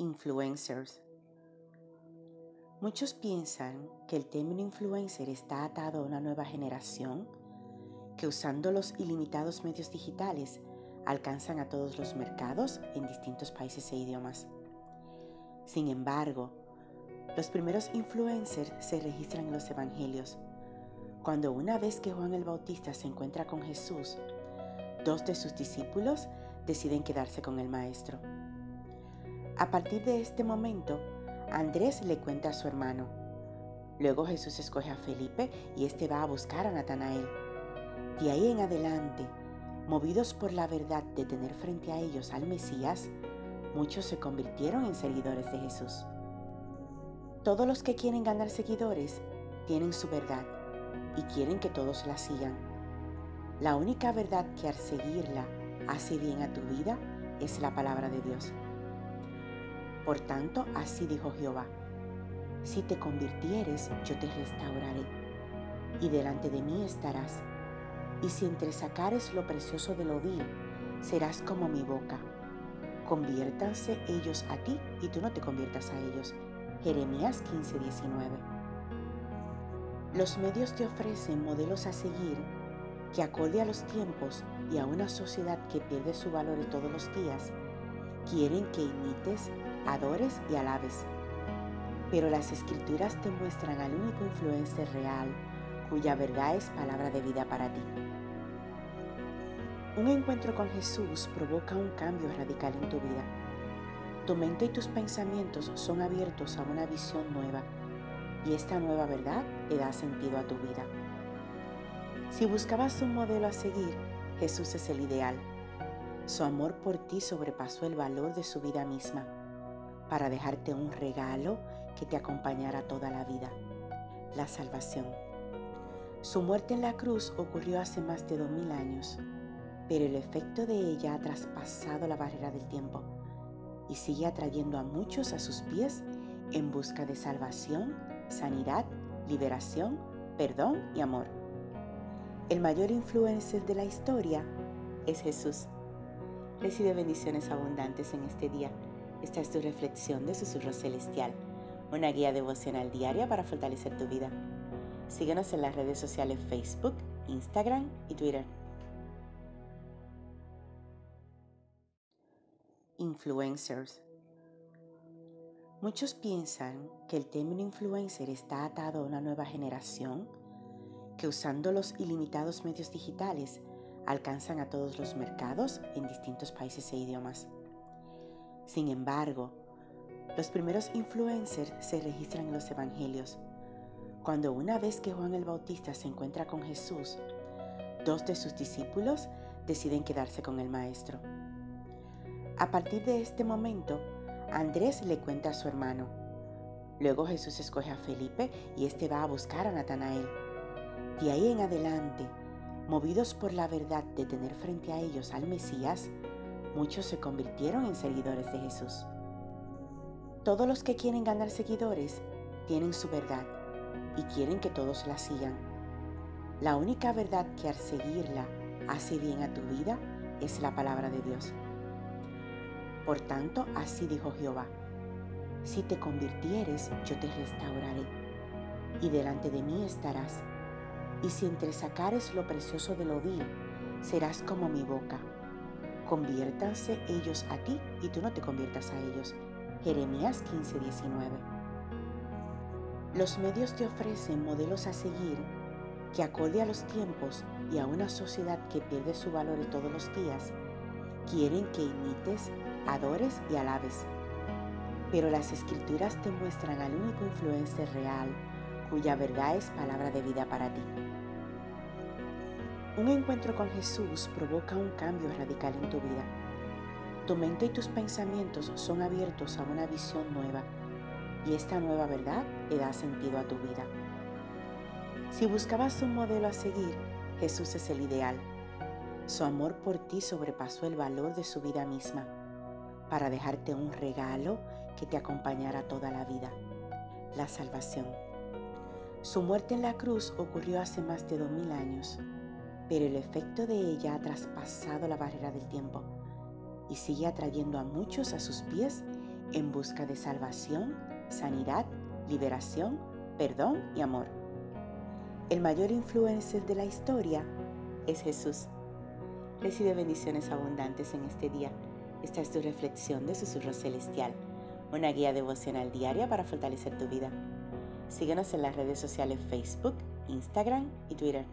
Influencers. Muchos piensan que el término influencer está atado a una nueva generación que usando los ilimitados medios digitales alcanzan a todos los mercados en distintos países e idiomas. Sin embargo, los primeros influencers se registran en los evangelios, cuando una vez que Juan el Bautista se encuentra con Jesús, dos de sus discípulos deciden quedarse con el maestro. A partir de este momento, Andrés le cuenta a su hermano. Luego Jesús escoge a Felipe y éste va a buscar a Natanael. De ahí en adelante, movidos por la verdad de tener frente a ellos al Mesías, muchos se convirtieron en seguidores de Jesús. Todos los que quieren ganar seguidores tienen su verdad y quieren que todos la sigan. La única verdad que al seguirla hace bien a tu vida es la palabra de Dios. Por tanto, así dijo Jehová, si te convirtieres, yo te restauraré, y delante de mí estarás, y si entresacares lo precioso de lo vil, serás como mi boca. Conviértanse ellos a ti, y tú no te conviertas a ellos. Jeremías 15:19. Los medios te ofrecen modelos a seguir que acorde a los tiempos y a una sociedad que pierde su valor todos los días, quieren que imites adores y alabes. Pero las escrituras te muestran al único influencer real cuya verdad es palabra de vida para ti. Un encuentro con Jesús provoca un cambio radical en tu vida. Tu mente y tus pensamientos son abiertos a una visión nueva y esta nueva verdad le da sentido a tu vida. Si buscabas un modelo a seguir, Jesús es el ideal. Su amor por ti sobrepasó el valor de su vida misma para dejarte un regalo que te acompañará toda la vida, la salvación. Su muerte en la cruz ocurrió hace más de dos mil años, pero el efecto de ella ha traspasado la barrera del tiempo y sigue atrayendo a muchos a sus pies en busca de salvación, sanidad, liberación, perdón y amor. El mayor influencer de la historia es Jesús. Recibe bendiciones abundantes en este día esta es tu reflexión de Susurro Celestial, una guía devocional diaria para fortalecer tu vida. Síguenos en las redes sociales Facebook, Instagram y Twitter. Influencers. Muchos piensan que el término influencer está atado a una nueva generación que usando los ilimitados medios digitales alcanzan a todos los mercados en distintos países e idiomas. Sin embargo, los primeros influencers se registran en los evangelios, cuando una vez que Juan el Bautista se encuentra con Jesús, dos de sus discípulos deciden quedarse con el maestro. A partir de este momento, Andrés le cuenta a su hermano. Luego Jesús escoge a Felipe y éste va a buscar a Natanael. De ahí en adelante, movidos por la verdad de tener frente a ellos al Mesías, muchos se convirtieron en seguidores de Jesús. Todos los que quieren ganar seguidores tienen su verdad y quieren que todos la sigan. La única verdad que al seguirla hace bien a tu vida es la palabra de Dios. Por tanto, así dijo Jehová, si te convirtieres, yo te restauraré, y delante de mí estarás, y si entresacares lo precioso de lo serás como mi boca conviértanse ellos a ti y tú no te conviertas a ellos. Jeremías 15:19. Los medios te ofrecen modelos a seguir que acorde a los tiempos y a una sociedad que pierde su valor todos los días, quieren que imites, adores y alabes. Pero las escrituras te muestran al único influencer real cuya verdad es palabra de vida para ti. Un encuentro con Jesús provoca un cambio radical en tu vida. Tu mente y tus pensamientos son abiertos a una visión nueva y esta nueva verdad le da sentido a tu vida. Si buscabas un modelo a seguir, Jesús es el ideal. Su amor por ti sobrepasó el valor de su vida misma para dejarte un regalo que te acompañará toda la vida, la salvación. Su muerte en la cruz ocurrió hace más de dos mil años pero el efecto de ella ha traspasado la barrera del tiempo y sigue atrayendo a muchos a sus pies en busca de salvación, sanidad, liberación, perdón y amor. El mayor influencer de la historia es Jesús. Recibe bendiciones abundantes en este día. Esta es tu reflexión de Susurro Celestial, una guía devocional diaria para fortalecer tu vida. Síguenos en las redes sociales Facebook, Instagram y Twitter.